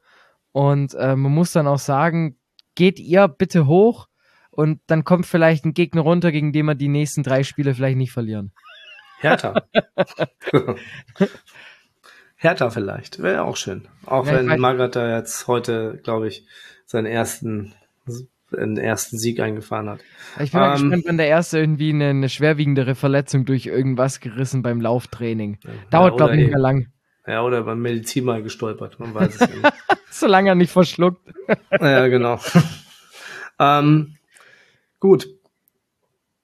Und äh, man muss dann auch sagen, geht ihr bitte hoch und dann kommt vielleicht ein Gegner runter, gegen den wir die nächsten drei Spiele vielleicht nicht verlieren. Hertha. Hertha vielleicht, wäre auch schön. Auch ja, wenn Magath da jetzt heute, glaube ich, seinen ersten einen ersten Sieg eingefahren hat. Ich bin mal ähm, gespannt, wenn der erste irgendwie eine, eine, schwerwiegendere Verletzung durch irgendwas gerissen beim Lauftraining. Dauert, ja, glaube ich, nicht mehr lang. Ja, oder beim Medizin mal gestolpert, man weiß es nicht. Solange er nicht verschluckt. ja, genau. ähm, gut.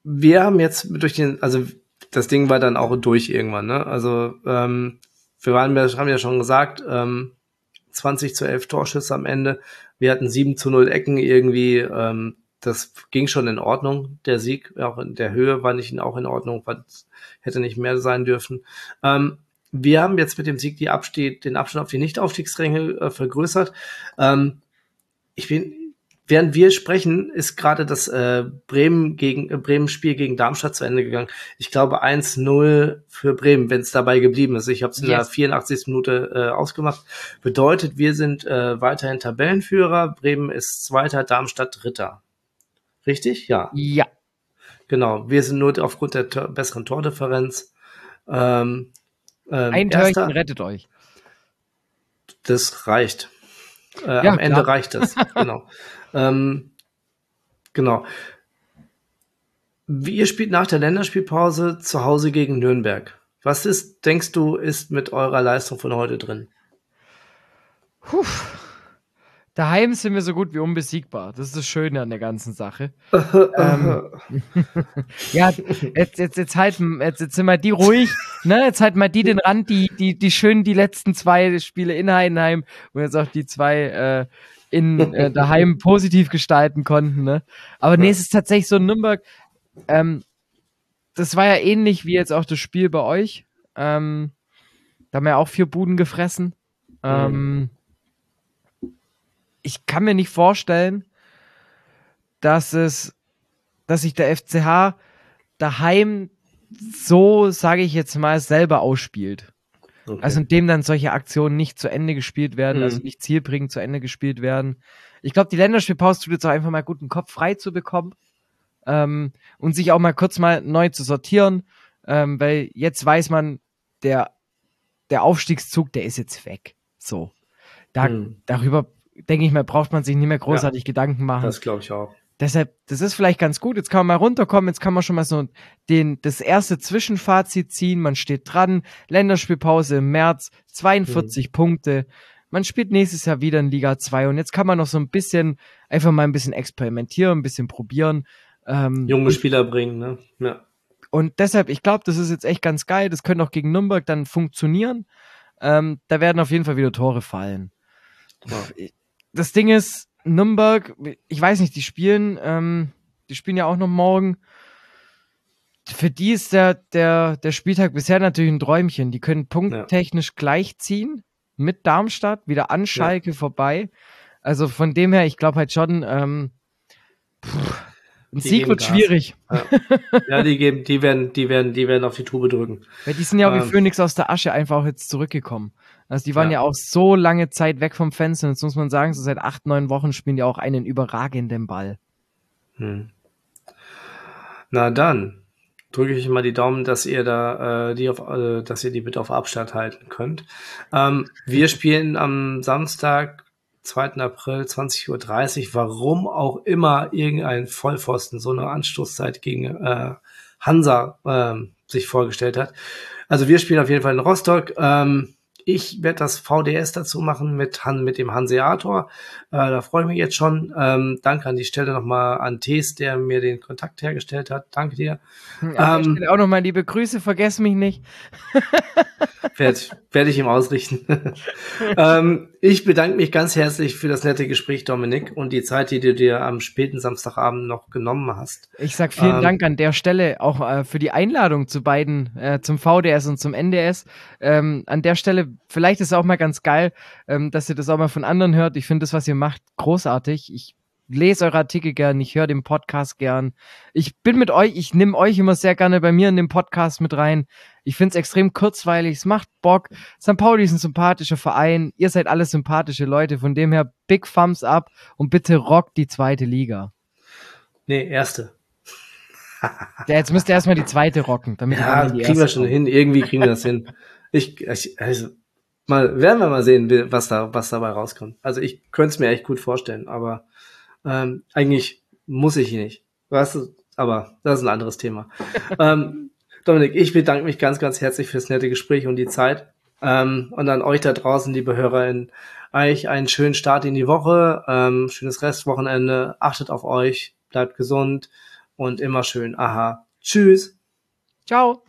Wir haben jetzt durch den, also das Ding war dann auch durch irgendwann, ne? Also ähm, wir waren, wir haben ja schon gesagt, ähm, 20 zu 11 Torschüsse am Ende. Wir hatten 7 zu 0 Ecken irgendwie. Ähm, das ging schon in Ordnung. Der Sieg, auch in der Höhe war nicht auch in Ordnung, hätte nicht mehr sein dürfen. Ähm, wir haben jetzt mit dem Sieg die Abstieg, den Abstand auf die Nicht-Aufstiegsränge äh, vergrößert. Ähm, ich bin, Während wir sprechen, ist gerade das äh, Bremen gegen äh, Bremen Spiel gegen Darmstadt zu Ende gegangen. Ich glaube 1-0 für Bremen, wenn es dabei geblieben ist. Ich habe es in yes. der 84. Minute äh, ausgemacht. Bedeutet, wir sind äh, weiterhin Tabellenführer. Bremen ist Zweiter, Darmstadt Dritter. Richtig? Ja. Ja. Genau. Wir sind nur aufgrund der besseren Tordifferenz. Ähm, ähm, Ein Törchen rettet euch. Das reicht. Äh, ja, am Ende reicht das. genau. Ähm, genau. Ihr spielt nach der Länderspielpause zu Hause gegen Nürnberg. Was ist, denkst du, ist mit eurer Leistung von heute drin? Puh. Daheim sind wir so gut wie unbesiegbar. Das ist das Schöne an der ganzen Sache. ähm, ja, jetzt, jetzt, jetzt, halt, jetzt, jetzt sind wir die ruhig, ne? Jetzt halten wir die den Rand, die, die, die schön die letzten zwei Spiele in Heidenheim und jetzt auch die zwei äh, in äh, daheim positiv gestalten konnten. Ne? Aber nee, es ist tatsächlich so Nürnberg. Ähm, das war ja ähnlich wie jetzt auch das Spiel bei euch. Ähm, da haben wir auch vier Buden gefressen. Ähm, ich kann mir nicht vorstellen, dass es, dass sich der FCH daheim so, sage ich jetzt mal, selber ausspielt. Okay. Also indem dann solche Aktionen nicht zu Ende gespielt werden, also mhm. also nicht zielbringend zu Ende gespielt werden. Ich glaube, die Länderspielpause tut jetzt auch einfach mal gut, einen Kopf frei zu bekommen ähm, und sich auch mal kurz mal neu zu sortieren, ähm, weil jetzt weiß man, der, der Aufstiegszug, der ist jetzt weg. So. Da, mhm. Darüber denke ich mal, braucht man sich nicht mehr großartig ja, Gedanken machen. Das glaube ich auch. Deshalb, das ist vielleicht ganz gut. Jetzt kann man mal runterkommen. Jetzt kann man schon mal so den, das erste Zwischenfazit ziehen. Man steht dran. Länderspielpause im März, 42 mhm. Punkte. Man spielt nächstes Jahr wieder in Liga 2 und jetzt kann man noch so ein bisschen, einfach mal ein bisschen experimentieren, ein bisschen probieren. Ähm, Junge Spieler bringen, ne? Ja. Und deshalb, ich glaube, das ist jetzt echt ganz geil. Das könnte auch gegen Nürnberg dann funktionieren. Ähm, da werden auf jeden Fall wieder Tore fallen. Ja. Das Ding ist, Nürnberg, ich weiß nicht, die spielen, ähm, die spielen ja auch noch morgen. Für die ist der, der, der Spieltag bisher natürlich ein Träumchen. Die können punkttechnisch ja. gleichziehen mit Darmstadt, wieder an Schalke ja. vorbei. Also von dem her, ich glaube halt schon, ähm, pff, ein die Sieg wird Gas. schwierig. Ja. ja, die geben, die werden, die werden, die werden auf die Tube drücken. Weil die sind ja auch ähm, wie Phoenix aus der Asche einfach jetzt zurückgekommen. Also die waren ja. ja auch so lange Zeit weg vom Fenster. Jetzt muss man sagen, so seit acht, neun Wochen spielen die auch einen überragenden Ball. Hm. Na dann drücke ich mal die Daumen, dass ihr da äh, die auf, äh, dass ihr die bitte auf Abstand halten könnt. Ähm, wir spielen am Samstag 2. April 20.30 Uhr, warum auch immer irgendein Vollpfosten so eine Anstoßzeit gegen äh, Hansa äh, sich vorgestellt hat. Also wir spielen auf jeden Fall in Rostock. Ähm, ich werde das VDS dazu machen mit, Han, mit dem Hanseator. Äh, da freue ich mich jetzt schon. Ähm, danke an die Stelle nochmal an Tees, der mir den Kontakt hergestellt hat. Danke dir. An ähm, auch nochmal liebe Grüße, vergess mich nicht. Werde werd ich ihm ausrichten. ähm, ich bedanke mich ganz herzlich für das nette Gespräch, Dominik, und die Zeit, die du dir am späten Samstagabend noch genommen hast. Ich sag vielen ähm, Dank an der Stelle auch äh, für die Einladung zu beiden, äh, zum VDS und zum NDS. Ähm, an der Stelle, vielleicht ist es auch mal ganz geil, ähm, dass ihr das auch mal von anderen hört. Ich finde das, was ihr macht, großartig. Ich lese eure Artikel gern, ich höre den Podcast gern. Ich bin mit euch, ich nehme euch immer sehr gerne bei mir in den Podcast mit rein. Ich finde es extrem kurzweilig, es macht Bock. St. Pauli ist ein sympathischer Verein, ihr seid alle sympathische Leute, von dem her big thumbs up und bitte rockt die zweite Liga. Nee, erste. ja, jetzt müsst ihr erstmal die zweite rocken. Damit ja, kriegen wir schon hin, irgendwie kriegen wir das hin. Ich, ich, also, mal, werden wir mal sehen, was da, was dabei rauskommt. Also ich könnte es mir echt gut vorstellen, aber ähm, eigentlich muss ich nicht. Weißt du, aber das ist ein anderes Thema. ähm, Dominik, ich bedanke mich ganz, ganz herzlich fürs nette Gespräch und die Zeit. Ähm, und an euch da draußen, liebe HörerInnen, euch einen schönen Start in die Woche, ähm, schönes Restwochenende, achtet auf euch, bleibt gesund und immer schön. Aha. Tschüss. Ciao.